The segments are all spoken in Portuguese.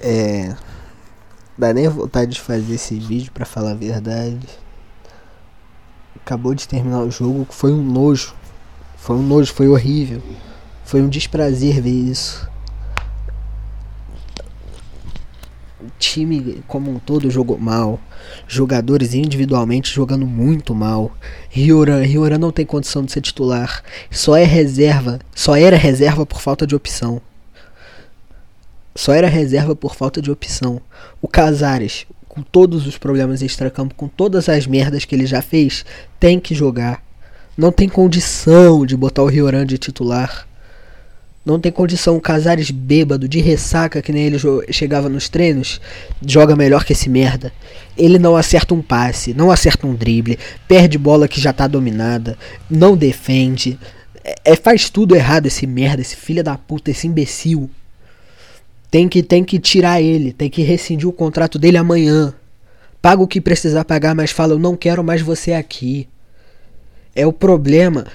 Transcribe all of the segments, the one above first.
É. Dá nem vontade de fazer esse vídeo pra falar a verdade. Acabou de terminar o jogo, foi um nojo. Foi um nojo, foi horrível. Foi um desprazer ver isso. O time como um todo jogou mal. Jogadores individualmente jogando muito mal. Rioran, Rioran não tem condição de ser titular. Só é reserva. Só era reserva por falta de opção. Só era reserva por falta de opção. O Casares, com todos os problemas extracampo, com todas as merdas que ele já fez, tem que jogar. Não tem condição de botar o Rioran de titular. Não tem condição. O Casares bêbado, de ressaca, que nem ele chegava nos treinos, joga melhor que esse merda. Ele não acerta um passe, não acerta um drible, perde bola que já tá dominada, não defende. É, é faz tudo errado esse merda, esse filho da puta, esse imbecil. Tem que, tem que tirar ele, tem que rescindir o contrato dele amanhã. Paga o que precisar pagar, mas fala: Eu não quero mais você aqui. É o problema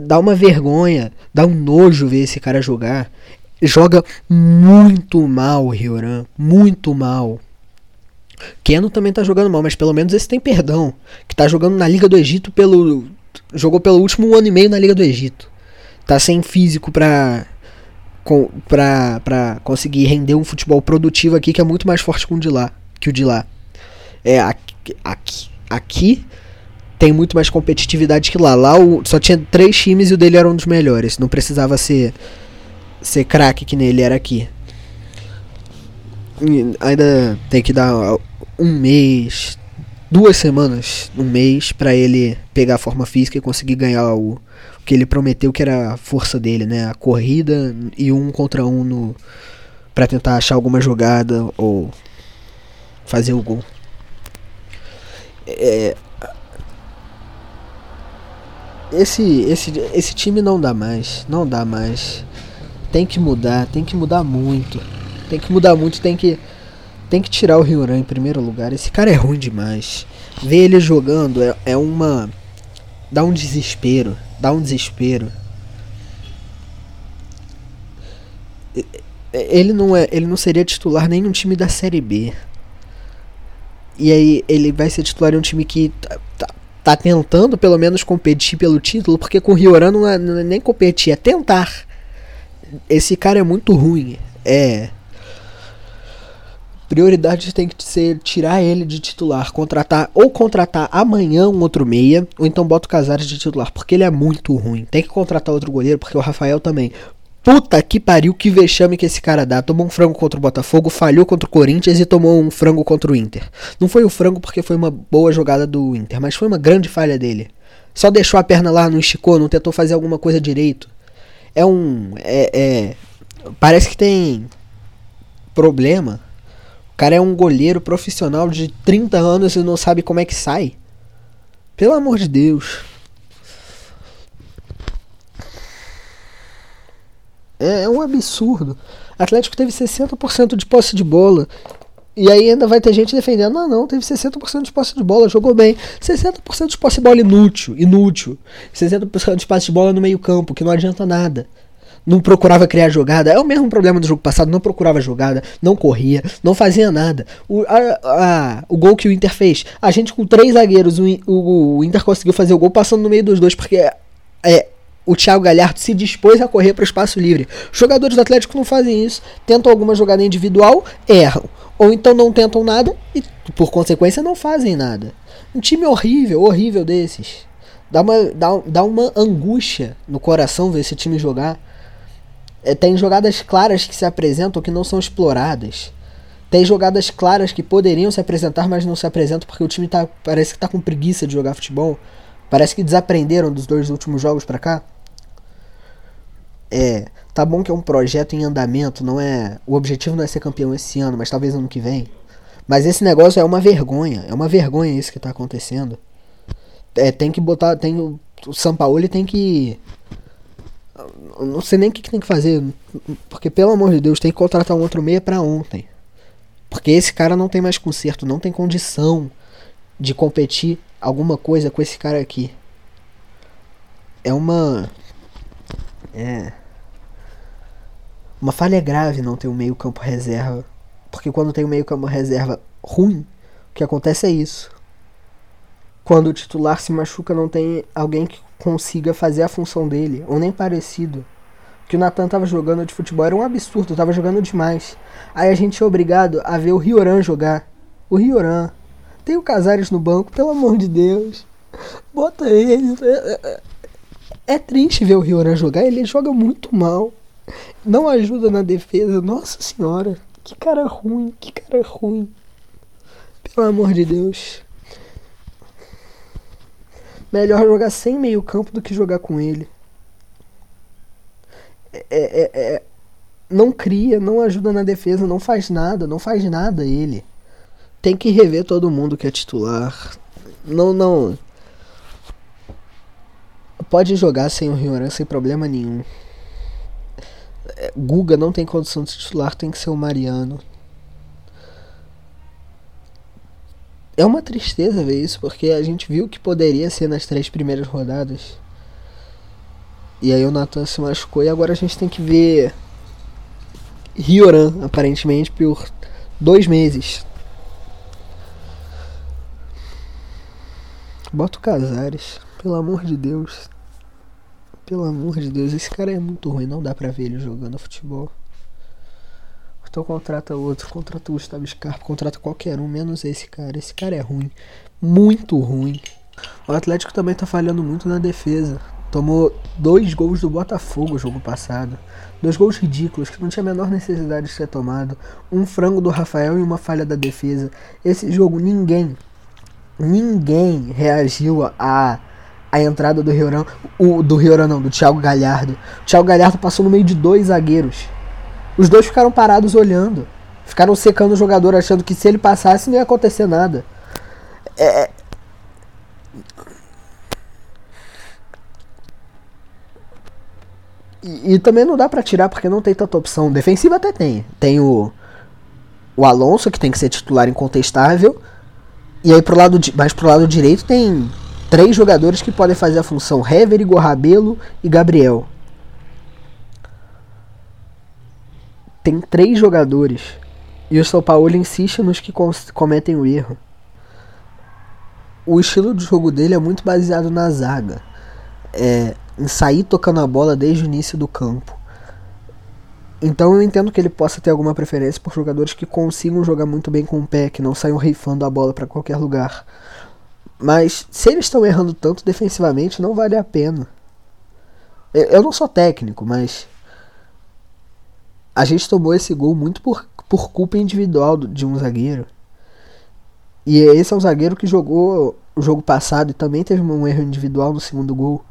dá uma vergonha, dá um nojo ver esse cara jogar. Joga muito mal Rioran, muito mal. Keno também tá jogando mal, mas pelo menos esse tem perdão. Que tá jogando na Liga do Egito pelo. Jogou pelo último ano e meio na Liga do Egito. Tá sem físico pra. Pra conseguir render um futebol produtivo aqui que é muito mais forte que o de lá. Que o de lá. É, aqui, aqui, aqui tem muito mais competitividade que lá. Lá o, só tinha três times e o dele era um dos melhores. Não precisava ser ser craque que nele era aqui. E ainda tem que dar um mês, duas semanas, um mês para ele pegar a forma física e conseguir ganhar o, o, que ele prometeu que era a força dele, né? A corrida e um contra um no para tentar achar alguma jogada ou fazer o gol. É, esse, esse, esse time não dá mais. Não dá mais. Tem que mudar, tem que mudar muito. Tem que mudar muito, tem que. Tem que tirar o Ryoran em primeiro lugar. Esse cara é ruim demais. Ver ele jogando é, é uma. Dá um desespero. Dá um desespero. Ele não, é, ele não seria titular nem num time da Série B. E aí ele vai ser titular em um time que tá, tá, tá tentando pelo menos competir pelo título, porque com o Rioran não é, não é nem competir, é tentar. Esse cara é muito ruim. É. Prioridade tem que ser tirar ele de titular, contratar ou contratar amanhã um outro meia, ou então bota o Casares de titular, porque ele é muito ruim. Tem que contratar outro goleiro, porque o Rafael também. Puta que pariu, que vexame que esse cara dá. Tomou um frango contra o Botafogo, falhou contra o Corinthians e tomou um frango contra o Inter. Não foi o frango porque foi uma boa jogada do Inter, mas foi uma grande falha dele. Só deixou a perna lá, não esticou, não tentou fazer alguma coisa direito. É um. É. é parece que tem problema. Cara é um goleiro profissional de 30 anos e não sabe como é que sai. Pelo amor de Deus. É, é um absurdo. Atlético teve 60% de posse de bola. E aí ainda vai ter gente defendendo. Não, não, teve 60% de posse de bola, jogou bem. 60% de posse de bola inútil, inútil. 60% de posse de bola no meio campo, que não adianta nada. Não procurava criar jogada. É o mesmo problema do jogo passado, não procurava jogada, não corria, não fazia nada. O, a, a, o gol que o Inter fez, a gente com três zagueiros, o, o, o Inter conseguiu fazer o gol passando no meio dos dois, porque é, o Thiago Galhardo se dispôs a correr para o espaço livre. Jogadores do Atlético não fazem isso. Tentam alguma jogada individual, erram. Ou então não tentam nada e, por consequência, não fazem nada. Um time horrível, horrível desses. Dá uma, dá, dá uma angústia no coração ver esse time jogar. É, tem jogadas claras que se apresentam que não são exploradas. Tem jogadas claras que poderiam se apresentar, mas não se apresentam porque o time tá, parece que está com preguiça de jogar futebol. Parece que desaprenderam dos dois últimos jogos para cá. É, tá bom que é um projeto em andamento, não é, o objetivo não é ser campeão esse ano, mas talvez ano que vem. Mas esse negócio é uma vergonha, é uma vergonha isso que tá acontecendo. É, tem que botar, tem o, o São Paulo tem que não sei nem o que, que, tem que fazer, porque pelo amor de Deus, tem que contratar um outro meia para ontem. Porque esse cara não tem mais conserto, não tem condição de competir alguma coisa com esse cara aqui. É uma é. Uma falha grave não ter um meio-campo reserva Porque quando tem um meio-campo reserva ruim, o que acontece é isso. Quando o titular se machuca, não tem alguém que consiga fazer a função dele, ou nem parecido. Que o Natan tava jogando de futebol era um absurdo, tava jogando demais. Aí a gente é obrigado a ver o Rioran jogar. O Rioran. Tem o Casares no banco, pelo amor de Deus. Bota ele. É, é, é triste ver o Rioran jogar, ele joga muito mal. Não ajuda na defesa, nossa senhora. Que cara ruim, que cara ruim. Pelo amor de Deus. Melhor jogar sem meio campo do que jogar com ele. É, é, é, não cria, não ajuda na defesa, não faz nada, não faz nada ele. Tem que rever todo mundo que é titular. Não, não. Pode jogar sem o Rioran sem problema nenhum. É, Guga não tem condição de titular, tem que ser o Mariano. É uma tristeza ver isso, porque a gente viu que poderia ser nas três primeiras rodadas. E aí o Nathan se machucou e agora a gente tem que ver Rioran, aparentemente, por dois meses. Bota o Casares, pelo amor de Deus. Pelo amor de Deus, esse cara é muito ruim, não dá pra ver ele jogando futebol. Então contrata outro, contrata o Gustavo Scarpa, contrata qualquer um, menos esse cara. Esse cara é ruim, muito ruim. O Atlético também tá falhando muito na defesa. Tomou dois gols do Botafogo jogo passado. Dois gols ridículos que não tinha a menor necessidade de ser tomado. Um frango do Rafael e uma falha da defesa. Esse jogo ninguém, ninguém reagiu a a entrada do Rioran, o do Rioran não, do Thiago Galhardo. O Thiago Galhardo passou no meio de dois zagueiros. Os dois ficaram parados olhando. Ficaram secando o jogador, achando que se ele passasse não ia acontecer nada. É... E, e também não dá para tirar porque não tem tanta opção. Defensiva até tem. Tem o, o Alonso, que tem que ser titular incontestável. E aí pro lado, mais pro lado direito tem três jogadores que podem fazer a função: Hever, Gorrabelo e Gabriel. Tem três jogadores e o São Paulo insiste nos que cometem o erro. O estilo de jogo dele é muito baseado na zaga, é, em sair tocando a bola desde o início do campo. Então eu entendo que ele possa ter alguma preferência por jogadores que consigam jogar muito bem com o pé, que não saiam rifando a bola para qualquer lugar. Mas se eles estão errando tanto defensivamente, não vale a pena. Eu não sou técnico, mas a gente tomou esse gol muito por, por culpa individual de um zagueiro. E esse é um zagueiro que jogou o jogo passado e também teve um erro individual no segundo gol.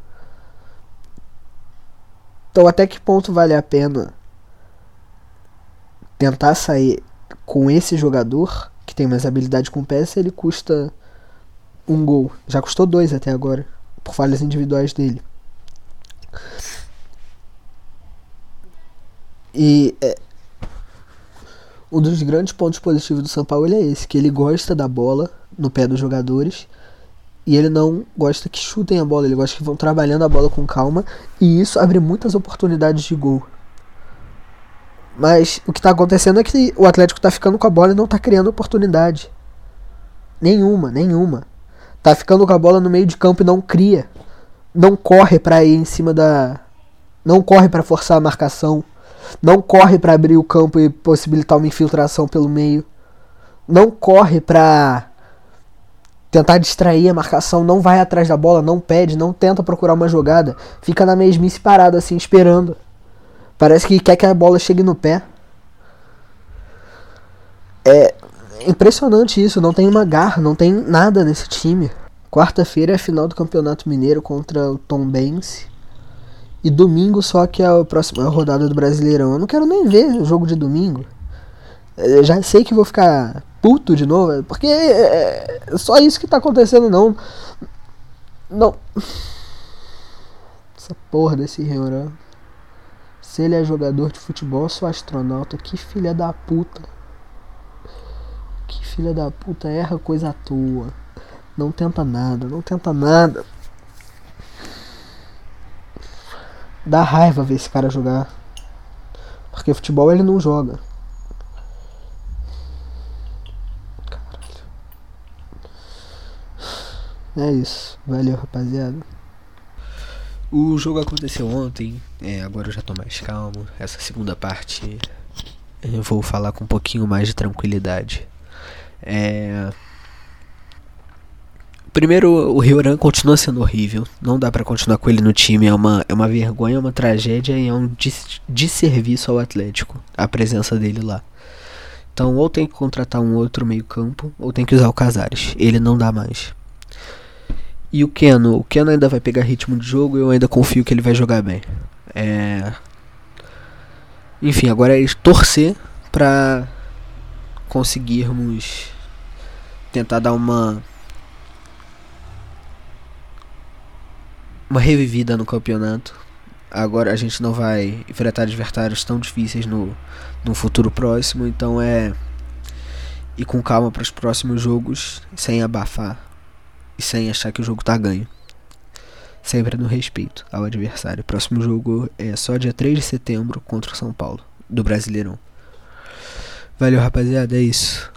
Então, até que ponto vale a pena tentar sair com esse jogador que tem mais habilidade com o pé se ele custa um gol. Já custou dois até agora, por falhas individuais dele. E é, um dos grandes pontos positivos do São Paulo é esse, que ele gosta da bola no pé dos jogadores e ele não gosta que chutem a bola, ele gosta que vão trabalhando a bola com calma e isso abre muitas oportunidades de gol. Mas o que está acontecendo é que o Atlético está ficando com a bola e não está criando oportunidade. Nenhuma, nenhuma tá ficando com a bola no meio de campo e não cria. Não corre para ir em cima da. Não corre para forçar a marcação. Não corre para abrir o campo e possibilitar uma infiltração pelo meio. Não corre para tentar distrair a marcação, não vai atrás da bola, não pede, não tenta procurar uma jogada, fica na mesmice parado assim esperando. Parece que quer que a bola chegue no pé. É, impressionante isso, não tem uma garra, não tem nada nesse time. Quarta-feira é a final do Campeonato Mineiro contra o Tom Bense. E domingo só que é a próxima rodada do Brasileirão. Eu não quero nem ver jogo de domingo. Eu já sei que vou ficar puto de novo, porque é, é só isso que tá acontecendo não. Não. Essa porra desse Reuran. Se ele é jogador de futebol, sou astronauta. Que filha da puta filha da puta erra coisa à toa. Não tenta nada, não tenta nada. Dá raiva ver esse cara jogar. Porque futebol ele não joga. Caralho. É isso. Valeu, rapaziada. O jogo aconteceu ontem. É, agora eu já tô mais calmo. Essa segunda parte eu vou falar com um pouquinho mais de tranquilidade. É. Primeiro, o Rioran continua sendo horrível. Não dá para continuar com ele no time. É uma, é uma vergonha, é uma tragédia e é um desserviço ao Atlético a presença dele lá. Então, ou tem que contratar um outro meio-campo, ou tem que usar o Casares. Ele não dá mais. E o Keno, o Keno ainda vai pegar ritmo de jogo e eu ainda confio que ele vai jogar bem. É... Enfim, agora é torcer para conseguirmos tentar dar uma uma revivida no campeonato. Agora a gente não vai enfrentar adversários tão difíceis no, no futuro próximo, então é ir com calma para os próximos jogos sem abafar e sem achar que o jogo tá ganho. Sempre no respeito ao adversário. Próximo jogo é só dia 3 de setembro contra o São Paulo, do Brasileirão. Valeu, rapaziada, é isso.